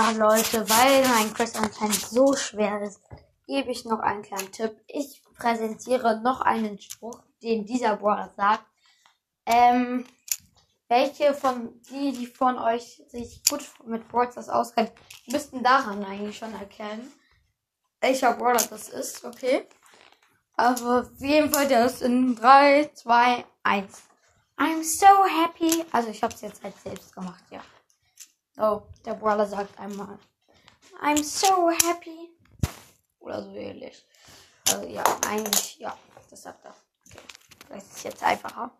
Ja, Leute, weil mein Quiz anscheinend so schwer ist, gebe ich noch einen kleinen Tipp. Ich präsentiere noch einen Spruch, den dieser Brawler sagt. Ähm, welche von die, die von euch sich gut mit Brawlers auskennen, müssten daran eigentlich schon erkennen, welcher Brawler das ist, okay? Aber auf jeden Fall, der ist in 3, 2, 1. I'm so happy. Also ich habe es jetzt halt selbst gemacht, ja. Oh, der Brawler sagt einmal. I'm so happy. Oder so ähnlich. Also ja, eigentlich, ja, das sagt er. Okay. Vielleicht ist es jetzt einfacher.